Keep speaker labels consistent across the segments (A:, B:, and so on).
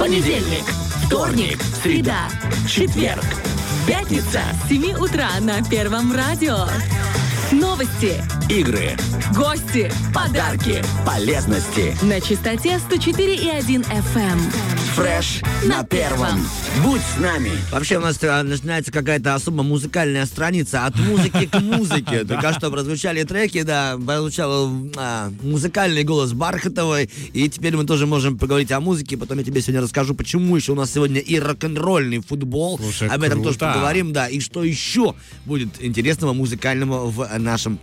A: Понедельник, вторник, среда, четверг, пятница.
B: С 7 утра на Первом радио. Новости,
A: Игры,
B: гости
A: подарки, полезности.
B: на частоте 104,1 FM.
A: Фреш на первом. Будь с нами.
C: Вообще у нас э, начинается какая-то особо музыкальная страница от музыки к музыке. Только что прозвучали треки, да, прозвучал а, музыкальный голос Бархатовой, и теперь мы тоже можем поговорить о музыке. Потом я тебе сегодня расскажу, почему еще у нас сегодня и рок-н-ролльный футбол.
D: Слушай,
C: Об этом тоже поговорим, да, и что еще будет интересного музыкального в нашем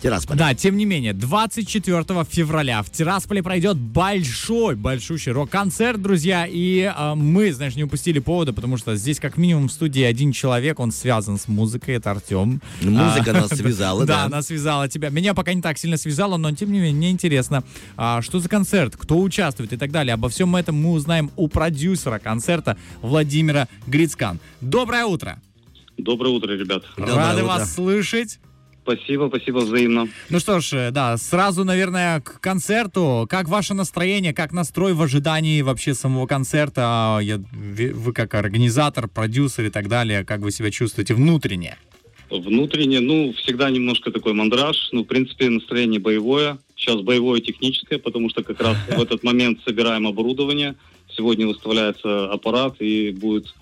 C: Тирасполе.
D: Да, тем не менее, 24 февраля в Тирасполе пройдет большой, большущий рок-концерт, друзья. И э, мы, знаешь, не упустили повода, потому что здесь как минимум в студии один человек, он связан с музыкой, это Артем.
C: Музыка нас связала,
D: Да,
C: да.
D: она связала тебя. Меня пока не так сильно связала, но тем не менее, мне интересно, а, что за концерт, кто участвует и так далее. Обо всем этом мы узнаем у продюсера концерта Владимира Грицкан. Доброе утро!
E: Доброе утро, ребят.
C: Доброе
D: Рады
C: утро.
D: вас слышать.
E: Спасибо, спасибо взаимно.
D: Ну что ж, э, да, сразу, наверное, к концерту. Как ваше настроение, как настрой в ожидании вообще самого концерта? А, Я, вы как организатор, продюсер и так далее, как вы себя чувствуете внутренне?
E: Внутренне, ну, всегда немножко такой мандраж. Ну, в принципе, настроение боевое. Сейчас боевое техническое, потому что как раз в этот момент собираем оборудование. Сегодня выставляется аппарат и будет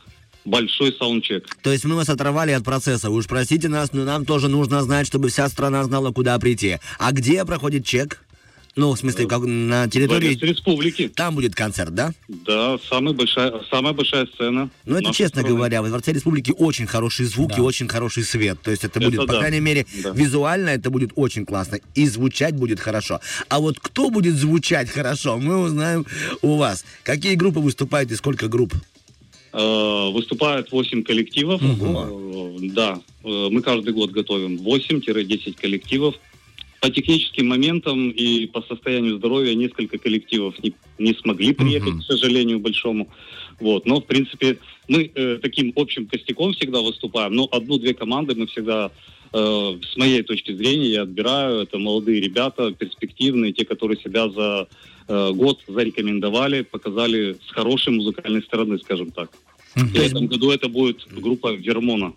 E: большой саундчек.
C: То есть мы вас оторвали от процесса. Вы уж простите нас, но нам тоже нужно знать, чтобы вся страна знала, куда прийти. А где проходит чек? Ну, в смысле, как на территории...
E: Дворец республики.
C: Там будет концерт, да?
E: Да, самая большая, самая большая сцена.
C: Ну, это честно
E: страны.
C: говоря, во Дворце Республики очень хороший звук и
D: Да.
C: очень хороший свет. То есть это,
E: Это
C: будет, по
E: да.
C: крайней мере,
E: Да.
C: визуально это будет очень классно. И звучать будет хорошо. А вот кто будет звучать хорошо, мы узнаем у вас. Какие группы выступают и сколько групп?
E: Э, Выступает 8 коллективов. Э, Да, э, мы каждый год готовим 8-10 коллективов. По техническим моментам и по состоянию здоровья несколько коллективов не, не смогли приехать,
C: Мгм.
E: к сожалению, большому. Вот. Но, в принципе, мы э, таким общим костяком всегда выступаем. Но одну-две команды мы всегда, э, с моей точки зрения, я отбираю. Это молодые ребята, перспективные, те, которые себя за э, год зарекомендовали, показали с хорошей музыкальной стороны, скажем так. В этом году это будет группа Вермона.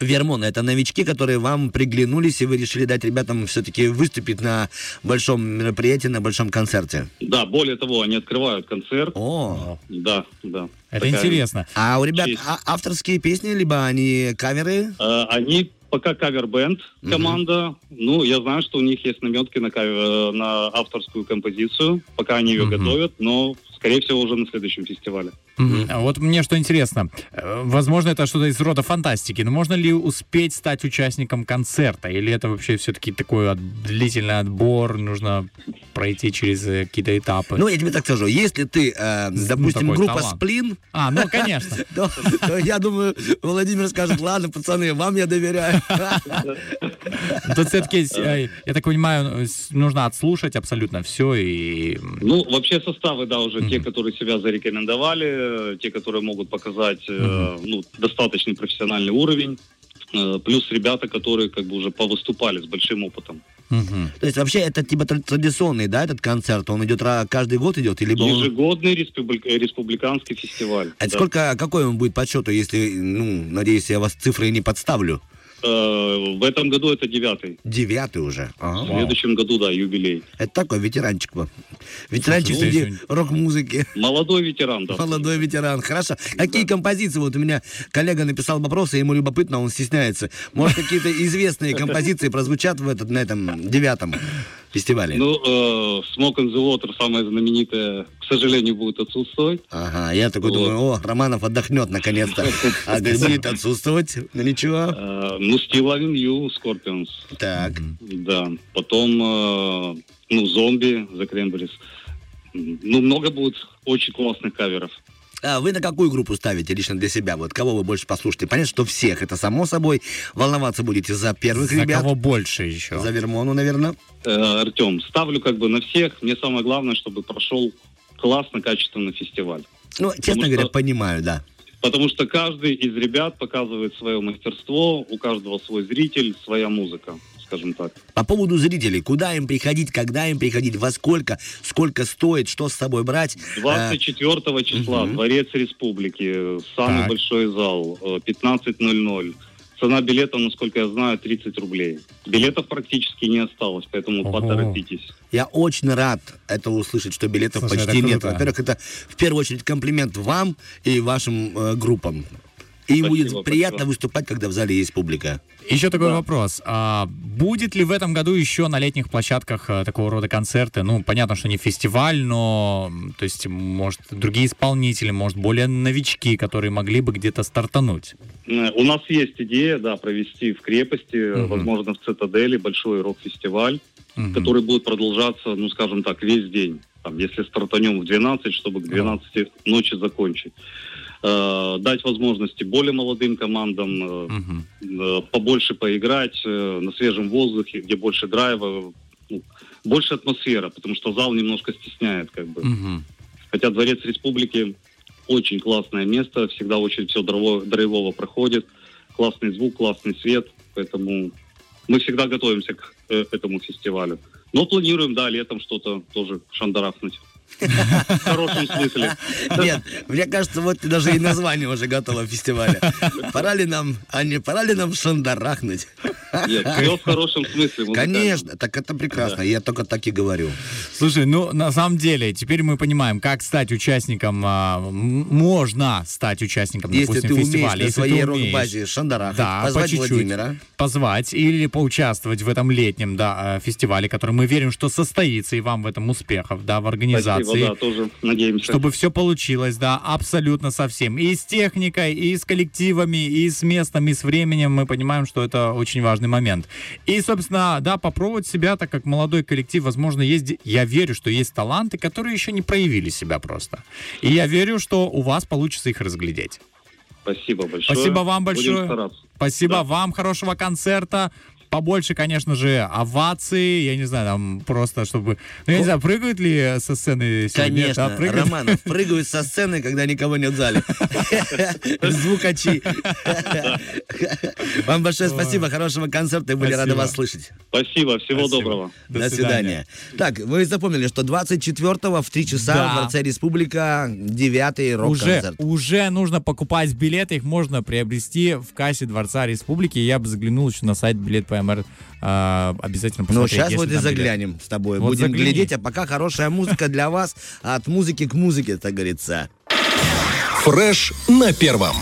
C: Вермон, это новички, которые вам приглянулись, и вы решили дать ребятам все-таки выступить на большом мероприятии, на большом концерте.
E: Да, более того, они открывают концерт.
C: О,
E: Да, да.
D: Это
E: Такая-
D: интересно.
C: а у ребят
E: Честь.
C: а- авторские песни, либо они каверы?
E: Э, Они пока кавер-бенд команда. Ну, я знаю, что у них есть наметки на, кавер- э, на авторскую композицию. Пока они ее
D: Мгм.
E: готовят, но, скорее всего, уже на следующем фестивале.
D: А Вот мне что интересно. Э, Возможно, это что-то из рода фантастики, но можно ли успеть стать участником концерта? Или это вообще все-таки такой от- длительный отбор, нужно пройти через э, какие-то этапы?
C: Ну, я тебе так скажу, если ты, э, допустим,
D: такой
C: группа
D: талант.
C: «Сплин»,
D: А, ну, конечно.
C: то, то я думаю, Владимир скажет, ладно, пацаны, вам я доверяю.
D: Тут все-таки, я так понимаю, нужно отслушать абсолютно все и...
E: Ну, вообще составы, да, уже те, которые себя зарекомендовали, э, те, которые могут показать э, ну, достаточный профессиональный уровень. Э, Плюс ребята, которые как бы уже повыступали с большим опытом.
D: мгм.
C: То есть вообще это типа тр- традиционный, да, этот концерт? Он идет каждый год идет? Или он-
E: Ежегодный республик- э, республиканский фестиваль.
C: Это
E: Да.
C: сколько, какой он будет по счету, если, ну, надеюсь, я вас цифры не подставлю?
E: Э, В этом году это девятый.
C: Девятый уже. Ага.
E: В следующем году, да, юбилей.
C: Это такой ветеранчик. во. Ветеранчик
D: Слушай,
C: среди
D: ну,
C: рок-музыки.
E: Молодой ветеран, да.
C: Молодой ветеран. Хорошо. Какие композиции? Вот у меня коллега написал вопросы, ему любопытно, он стесняется. Может, какие-то известные композиции прозвучат в этот, на этом девятом фестивале?
E: Ну, э, Smoke and the Water, самая знаменитая, к сожалению, будет отсутствовать.
C: Ага, я такой
E: Вот.
C: думаю, о, Романов отдохнет наконец-то. А будет отсутствовать? Ну ничего.
E: Э, ну, Still Loving You, Scorpions.
C: Так.
E: Да. Потом, э, ну, Зомби, The Cranberries. Ну, много будет очень классных каверов.
C: А вы на какую группу ставите лично для себя? Вот кого вы больше послушаете? Понятно, что всех, это само собой. Волноваться будете за первых
D: За
C: ребят.
D: кого больше еще?
C: За Вермону, наверное.
E: Э, Артем, ставлю как бы на всех. Мне самое главное, чтобы прошел классно, качественно фестиваль.
C: Ну, честно
E: Потому
C: говоря,
E: что-
C: понимаю, да.
E: Потому что каждый из ребят показывает свое мастерство, у каждого свой зритель, своя музыка, скажем так.
C: По поводу зрителей, куда им приходить, когда им приходить, во сколько, сколько стоит, что с собой брать.
E: 24 числа, Дворец Республики, самый
D: Так.
E: большой зал, э, 15.00. Цена билета, насколько я знаю, 30 рублей. Билетов практически не осталось, поэтому
D: Ого.
E: поторопитесь.
C: Я очень рад это услышать, что билетов
D: Слушай,
C: почти нет. Во-первых, это в первую очередь комплимент вам и вашим э, группам. И
E: Спасибо,
C: будет приятно
E: спасибо.
C: выступать, когда в зале есть публика.
D: Еще такой
E: Да.
D: вопрос. А будет ли в этом году еще на летних площадках э, такого рода концерты? Ну, понятно, что не фестиваль, но, то есть, может, другие исполнители, может, более новички, которые могли бы где-то стартануть.
E: Э, У нас есть идея, да, провести в крепости,
D: Мгм.
E: возможно, в Цитадели большой рок-фестиваль,
D: Мгм.
E: который будет продолжаться, ну, скажем так, весь день. Там, если стартанем в 12, чтобы к 12 ночи закончить. Э, дать возможности более молодым командам э, э, побольше поиграть э, на свежем воздухе, где больше драйва, ну, больше атмосфера, потому что зал немножко стесняет, как бы.
D: Мгм.
E: Хотя Дворец Республики очень классное место, всегда очень все драйво- драйвово проходит, классный звук, классный свет, поэтому мы всегда готовимся к э, этому фестивалю. Но планируем, да, летом что-то тоже шандарахнуть. В хорошем смысле.
C: Нет, мне кажется, вот даже и название уже готово фестиваля. Пора ли нам, а не пора ли нам шандарахнуть?
E: Нет, все в хорошем смысле.
C: Конечно, так это прекрасно, я только так и говорю.
D: Слушай, ну на самом деле, теперь мы понимаем, как стать участником, а, можно стать участником,
C: Если
D: допустим,
C: ты умеешь
D: фестиваля.
C: на
D: если
C: своей
D: ты умеешь.
C: рок-базе шандарахать,
D: Да,
C: позвать
D: по.
C: Владимира.
D: позвать или поучаствовать в этом летнем да, э, фестивале, который мы верим, что состоится, и вам в этом успехов, да, в организации.
E: Спасибо, да, тоже надеемся.
D: Чтобы все получилось, да, абсолютно со всем. И с техникой, и с коллективами, и с местом, и с временем. Мы понимаем, что это очень важный момент. И, собственно, да, попробовать себя, так как молодой коллектив, возможно, есть... Я верю, что есть таланты, которые еще не проявили себя просто. И я верю, что у вас получится их разглядеть.
E: Спасибо большое.
D: Спасибо вам
E: Будем
D: большое.
E: стараться.
D: Спасибо
E: Да.
D: вам, хорошего концерта. Побольше, конечно же, оваций. Я не знаю, там просто, чтобы... Ну, я не знаю, прыгают ли со сцены сегодня? Нет,
C: Конечно,
D: а, прыгают?
C: Романов прыгают со сцены, когда никого нет в зале. Звукачи. Вам большое спасибо, хорошего концерта, и были рады вас слышать.
E: Спасибо, всего доброго.
D: До
C: свидания. Так, вы запомнили, что 24-го в 3 часа
D: Да.
C: в Дворце Республика 9-й
D: Уже,
C: рок-концерт.
D: уже нужно покупать билеты, их можно приобрести в кассе Дворца Республики. Я бы заглянул еще на сайт билет А, обязательно
C: Ну,
D: посмотреть.
C: сейчас
D: если
C: вот и
D: там билет.
C: заглянем с тобой.
D: Вот
C: Будем
D: загляни.
C: глядеть, а пока хорошая музыка для вас от музыки к музыке, так говорится.
F: Фреш на первом.